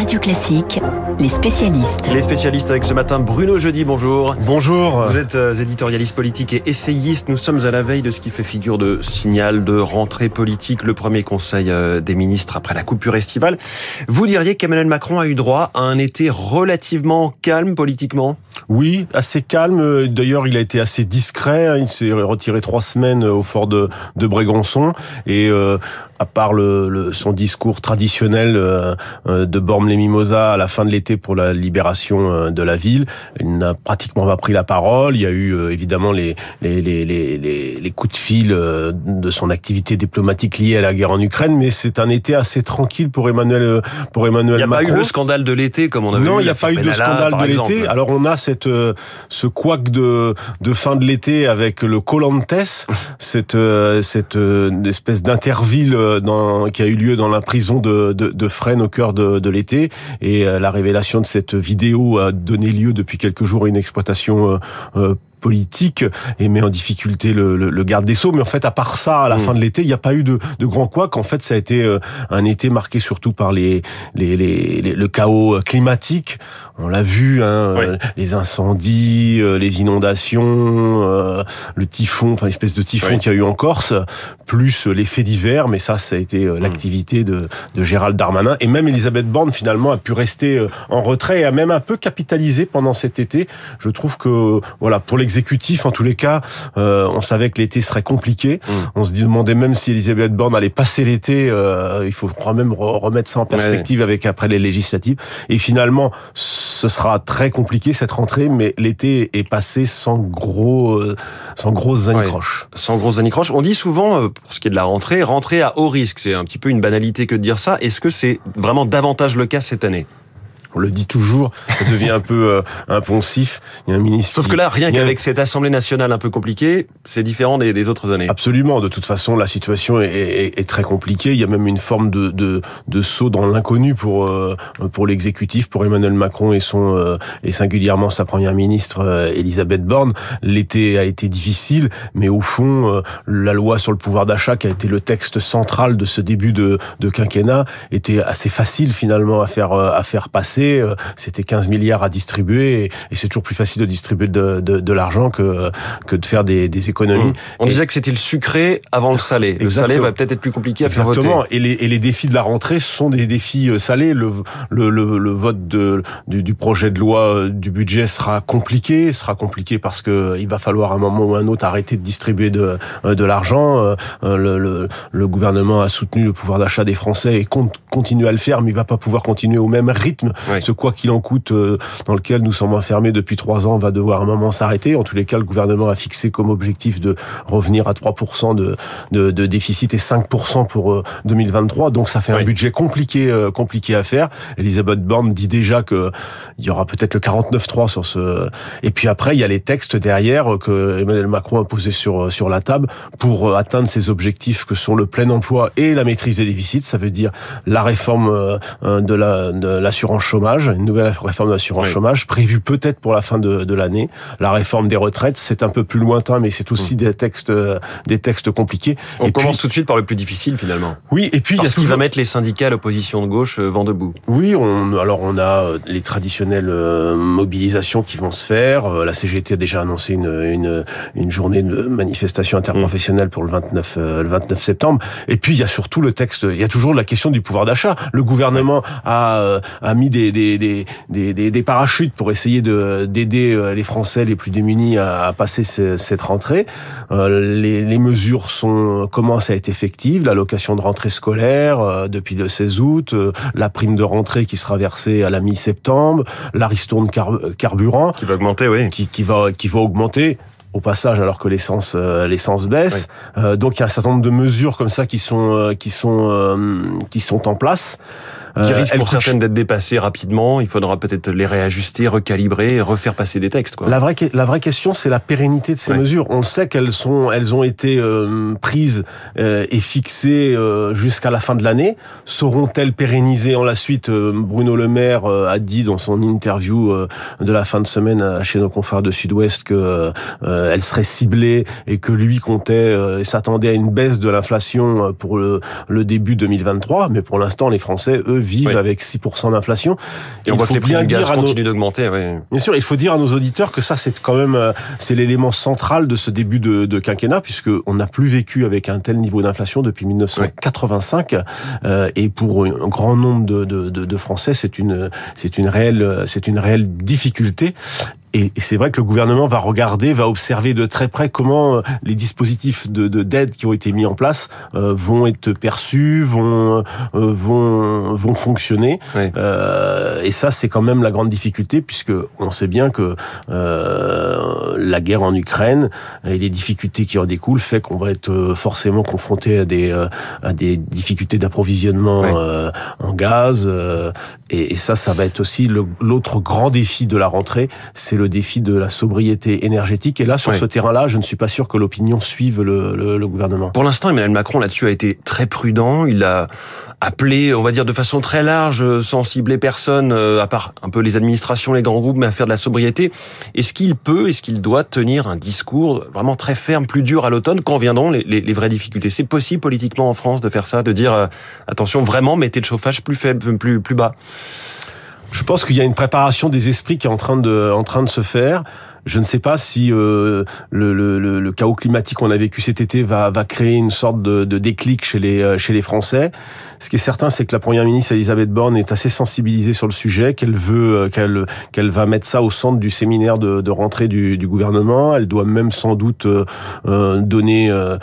Radio Classique, les spécialistes. Les spécialistes avec ce matin Bruno Jeudi, bonjour. Bonjour. Vous êtes euh, éditorialiste politique et essayiste. Nous sommes à la veille de ce qui fait figure de signal de rentrée politique, le premier conseil euh, des ministres après la coupure estivale. Vous diriez qu'Emmanuel Macron a eu droit à un été relativement calme politiquement? Oui, assez calme. D'ailleurs, il a été assez discret. Il s'est retiré trois semaines au fort de, de Brégançon et euh, à part le, le, son discours traditionnel euh, de Bormes-les-Mimosas à la fin de l'été pour la libération euh, de la ville, il n'a pratiquement pas pris la parole. Il y a eu euh, évidemment les, les, les, les, les coups de fil de son activité diplomatique liée à la guerre en Ukraine, mais c'est un été assez tranquille pour Emmanuel pour Emmanuel Macron. Il n'y a pas eu le scandale de l'été comme on avait Non, il n'y a pas eu de scandale de l'été. Alors on a cette ce couac de de fin de l'été avec le Colantes, cette cette espèce d'interville dans, qui a eu lieu dans la prison de, de, de Fresnes au cœur de, de l'été. Et euh, la révélation de cette vidéo a donné lieu depuis quelques jours à une exploitation euh, euh, politique et met en difficulté le, le, le, garde des Sceaux. Mais en fait, à part ça, à la mmh. fin de l'été, il n'y a pas eu de, de grand quoi. Qu'en fait, ça a été euh, un été marqué surtout par les, les, les, les le chaos climatique. On l'a vu, hein, oui. les incendies, euh, les inondations, euh, le typhon, enfin l'espèce de typhon oui. qu'il y a eu en Corse, plus les faits divers. Mais ça, ça a été mmh. l'activité de, de Gérald Darmanin. Et même Elisabeth Borne, finalement, a pu rester en retrait et a même un peu capitalisé pendant cet été. Je trouve que, voilà, pour les exécutif, en tous les cas, euh, on savait que l'été serait compliqué. Mmh. On se demandait même si Elisabeth Borne allait passer l'été. Euh, il faut quand même remettre ça en perspective ouais. avec après les législatives. Et finalement, ce sera très compliqué cette rentrée, mais l'été est passé sans gros, euh, sans grosses anicroches. Ouais. Sans grosses anicroches. On dit souvent, euh, pour ce qui est de la rentrée, rentrée à haut risque. C'est un petit peu une banalité que de dire ça. Est-ce que c'est vraiment davantage le cas cette année? On le dit toujours, ça devient un peu euh, impensif. Il y a un ministre. Sauf que là, rien qu'avec a... cette Assemblée nationale un peu compliquée, c'est différent des, des, autres années. Absolument. De toute façon, la situation est, est, est, très compliquée. Il y a même une forme de, de, de saut dans l'inconnu pour euh, pour l'exécutif, pour Emmanuel Macron et son euh, et singulièrement sa première ministre euh, Elisabeth Borne. L'été a été difficile, mais au fond, euh, la loi sur le pouvoir d'achat, qui a été le texte central de ce début de, de quinquennat, était assez facile finalement à faire à faire passer c'était 15 milliards à distribuer et, et c'est toujours plus facile de distribuer de, de, de l'argent que, que de faire des, des économies. Mmh. On et disait que c'était le sucré avant le salé. Le salé va peut-être être plus compliqué à Exactement. faire voter. Et les, et les défis de la rentrée sont des défis salés. Le, le, le, le vote de, du, du, projet de loi du budget sera compliqué. Sera compliqué parce que il va falloir à un moment ou un autre arrêter de distribuer de, de l'argent. Le, le, le, gouvernement a soutenu le pouvoir d'achat des Français et compte continuer à le faire, mais il va pas pouvoir continuer au même rythme. Oui. Ce quoi qu'il en coûte euh, dans lequel nous sommes enfermés depuis trois ans va devoir un moment s'arrêter. En tous les cas, le gouvernement a fixé comme objectif de revenir à 3% de, de, de, déficit et 5% pour euh, 2023. Donc ça fait oui. un budget compliqué, euh, compliqué à faire. Elisabeth Borne dit déjà que il y aura peut-être le 49.3 sur ce. Et puis après, il y a les textes derrière que Emmanuel Macron a posé sur sur la table pour atteindre ses objectifs que sont le plein emploi et la maîtrise des déficits. Ça veut dire la réforme de la de l'assurance chômage, une nouvelle réforme de l'assurance oui. chômage prévue peut-être pour la fin de, de l'année. La réforme des retraites, c'est un peu plus lointain, mais c'est aussi mmh. des textes des textes compliqués. On et commence puis, tout de suite par le plus difficile finalement. Oui, et puis parce il y a ce qui va mettre les syndicats l'opposition de gauche euh, vent debout. Oui, on, alors on a euh, les traditionnelles euh, mobilisations qui vont se faire. La CGT a déjà annoncé une, une, une journée de manifestation interprofessionnelle mmh. pour le 29 le 29 septembre. Et puis il y a surtout le texte. Il y a toujours la question du pouvoir d'achat. Le gouvernement a, a mis des, des, des, des, des parachutes pour essayer d'aider les Français les plus démunis à, à passer ce, cette rentrée. Euh, les, les, mesures sont commencent à être effectives. L'allocation de rentrée scolaire euh, depuis le 16 août, euh, la prime de rentrée qui sera versée à la mi-septembre, la ristourne car, carburant qui va augmenter, oui, qui, qui va qui va augmenter au passage alors que l'essence euh, l'essence baisse. Oui. Euh, donc il y a un certain nombre de mesures comme ça qui sont euh, qui sont qui sont en place qui risquent pour certaines d'être dépassées rapidement. Il faudra peut-être les réajuster, recalibrer, et refaire passer des textes. Quoi. La vraie la vraie question, c'est la pérennité de ces mesures. On sait qu'elles sont elles ont été euh, prises euh, et fixées euh, jusqu'à la fin de l'année. Seront-elles pérennisées en la suite? Bruno Le Maire a dit dans son interview de la fin de semaine chez nos confrères de Sud-Ouest que elle serait ciblée et que lui comptait et s'attendait à une baisse de l'inflation pour le, le, début 2023. Mais pour l'instant, les Français, eux, vivent avec 6% d'inflation. Et, on voit que les prix gaz continuent d'augmenter. Bien sûr, il faut dire à nos auditeurs que ça, c'est quand même c'est l'élément central de ce début de, de quinquennat, puisque on n'a plus vécu avec un tel niveau d'inflation depuis 1985. et pour un grand nombre de, de, de, de Français, c'est une c'est une réelle c'est une réelle difficulté. Et c'est vrai que le gouvernement va regarder, va observer de très près comment euh, les dispositifs de d'aide qui ont été mis en place euh, vont être perçus, vont euh, vont vont fonctionner. et ça, c'est quand même la grande difficulté puisque on sait bien que la guerre en Ukraine et les difficultés qui en découlent fait qu'on va être forcément confronté à des à des difficultés d'approvisionnement en gaz. Et, et, ça, ça va être aussi l'autre grand défi de la rentrée, c'est le défi de la sobriété énergétique. Et là, sur ce terrain-là, je ne suis pas sûr que l'opinion suive le, le, le, gouvernement. Pour l'instant, Emmanuel Macron là-dessus a été très prudent. Il a appelé, on va dire de façon très large, sans cibler personne, euh, à part un peu les administrations, les grands groupes, mais à faire de la sobriété. Est-ce qu'il peut, est-ce qu'il doit tenir un discours vraiment très ferme, plus dur à l'automne? Quand viendront les, les, les vraies difficultés? C'est possible politiquement en France de faire ça, de dire euh, attention, vraiment mettez le chauffage plus faible, plus plus bas. Je pense qu'il y a une préparation des esprits qui est en train de, en train de se faire. Je ne sais pas si euh, le, le, le, chaos climatique qu'on a vécu cet été va, va créer une sorte de, de déclic chez les, euh, chez les Français. Ce qui est certain, c'est que la première ministre Elisabeth Borne est assez sensibilisée sur le sujet, qu'elle veut, euh, qu'elle, qu'elle va mettre ça au centre du séminaire de, de rentrée du, du, gouvernement. Elle doit même sans doute euh, donner euh,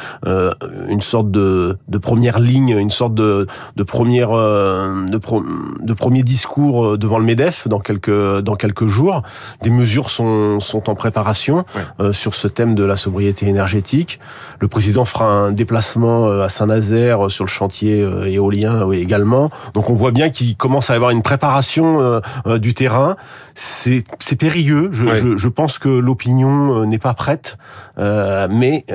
une sorte de, de, première ligne, une sorte de, de première, de, pro, de premier discours devant le Medef dans quelques, dans quelques jours. Des mesures sont, sont en préparation euh, sur ce thème de la sobriété énergétique. Le président fera un déplacement euh, à Saint-Nazaire euh, sur le chantier éolien également. Donc on voit bien qu'il commence à avoir une préparation du terrain. C'est périlleux. Je, je, je, pense que l'opinion n'est pas prête, mais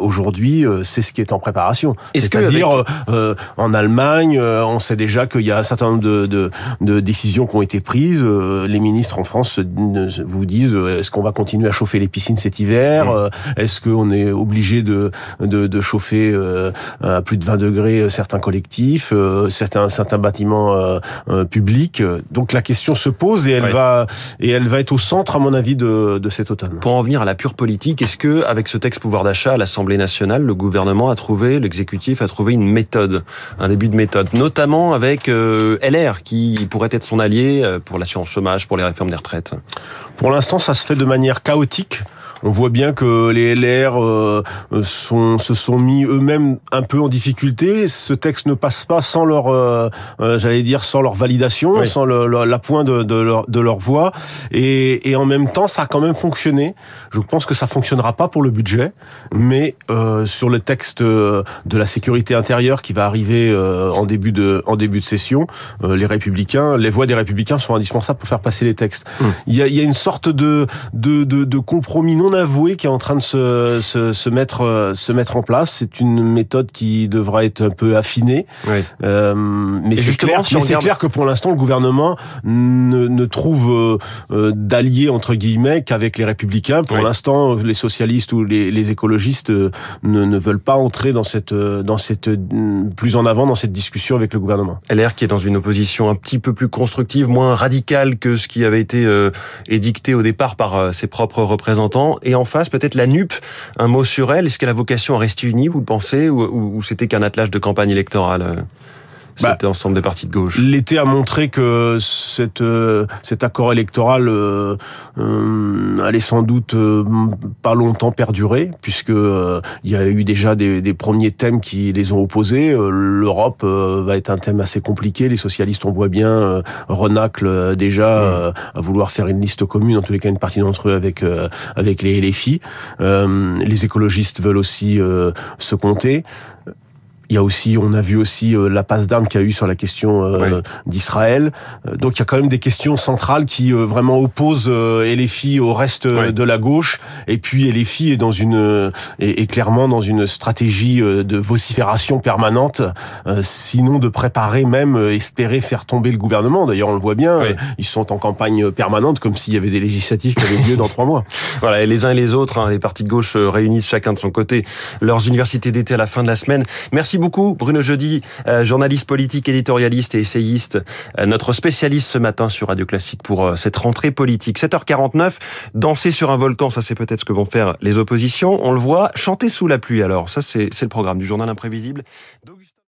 aujourd'hui c'est ce qui est en préparation. C'est-à-dire en Allemagne, on sait déjà qu'il y a un certain nombre de, de, de décisions qui ont été prises. les ministres en France vous disent est-ce qu'on va continuer à chauffer les piscines cet hiver mmh. euh, Est-ce qu'on est obligé de, de, de chauffer euh, à plus de 20 degrés euh, certains collectifs, certains, certains bâtiments publics? Donc la question se pose et elle va et elle va être au centre, à mon avis, de, de cet automne. Pour en venir à la pure politique, est-ce que avec ce texte pouvoir d'achat à l'Assemblée nationale, le gouvernement a trouvé, l'exécutif a trouvé une méthode, un début de méthode, notamment avec LR qui pourrait être son allié pour l'assurance chômage, pour les réformes des retraites? Pour l'instant, ça fait de manière chaotique. On voit bien que les LR euh, sont, se sont mis eux-mêmes un peu en difficulté. Ce texte ne passe pas sans leur, euh, euh, j'allais dire, sans leur validation, sans l'appoint de, de, leur, de leur voix. Et, et en même temps, ça a quand même fonctionné. Je pense que ça fonctionnera pas pour le budget, mais sur le texte de la sécurité intérieure qui va arriver en début de en début de session, les républicains, les voix des républicains sont indispensables pour faire passer les textes. Mmh. Il, y a, il y a une sorte de de, de, de compromis non avoué qui est en train de se, se, se mettre euh, se mettre en place. C'est une méthode qui devra être un peu affinée. Oui. Euh, mais c'est clair, si c'est clair que pour l'instant le gouvernement ne, ne trouve euh, d'alliés entre guillemets qu'avec les républicains. Pour l'instant, les socialistes ou les, les écologistes ne, ne, veulent pas entrer dans cette dans cette plus en avant dans cette discussion avec le gouvernement. LR qui est dans une opposition un petit peu plus constructive, moins radicale que ce qui avait été euh, édicté au départ par ses propres représentants et en face peut-être la NUP. Un mot sur elle. Est-ce qu'elle a vocation à rester unie, vous le pensez, ou, ou c'était qu'un attelage de campagne électorale euh? Bah, cet ensemble des partis de gauche. L'été a montré que cette, euh, cet accord électoral euh, euh allait sans doute euh, pas longtemps perdurer, puisque il y a eu déjà des, des, premiers thèmes qui les ont opposés. L'Europe va être un thème assez compliqué. Les socialistes, on voit bien, renacle déjà à vouloir faire une liste commune, en tous les cas une partie d'entre eux avec avec les LFI. les écologistes veulent aussi se compter Il y a aussi, on a vu aussi la passe d'armes qu'il y a eu sur la question d'Israël. Donc il y a quand même des questions centrales qui vraiment opposent LFI au reste de la gauche. Et puis LFI est dans une est, est clairement dans une stratégie de vocifération permanente, sinon de préparer même espérer faire tomber le gouvernement. D'ailleurs, on le voit bien, ils sont en campagne permanente comme s'il y avait des législatives qui avaient lieu dans trois mois. Voilà, et les uns et les autres, hein, les partis de gauche euh, réunissent chacun de son côté leurs universités d'été à la fin de la semaine. Merci beaucoup, Bruno Jeudi, euh, journaliste politique, éditorialiste et essayiste, euh, notre spécialiste ce matin sur Radio Classique pour cette rentrée politique. 7h49, danser sur un volcan, ça c'est peut-être ce que vont faire les oppositions. On le voit, chanter sous la pluie alors, ça c'est le programme du journal imprévisible.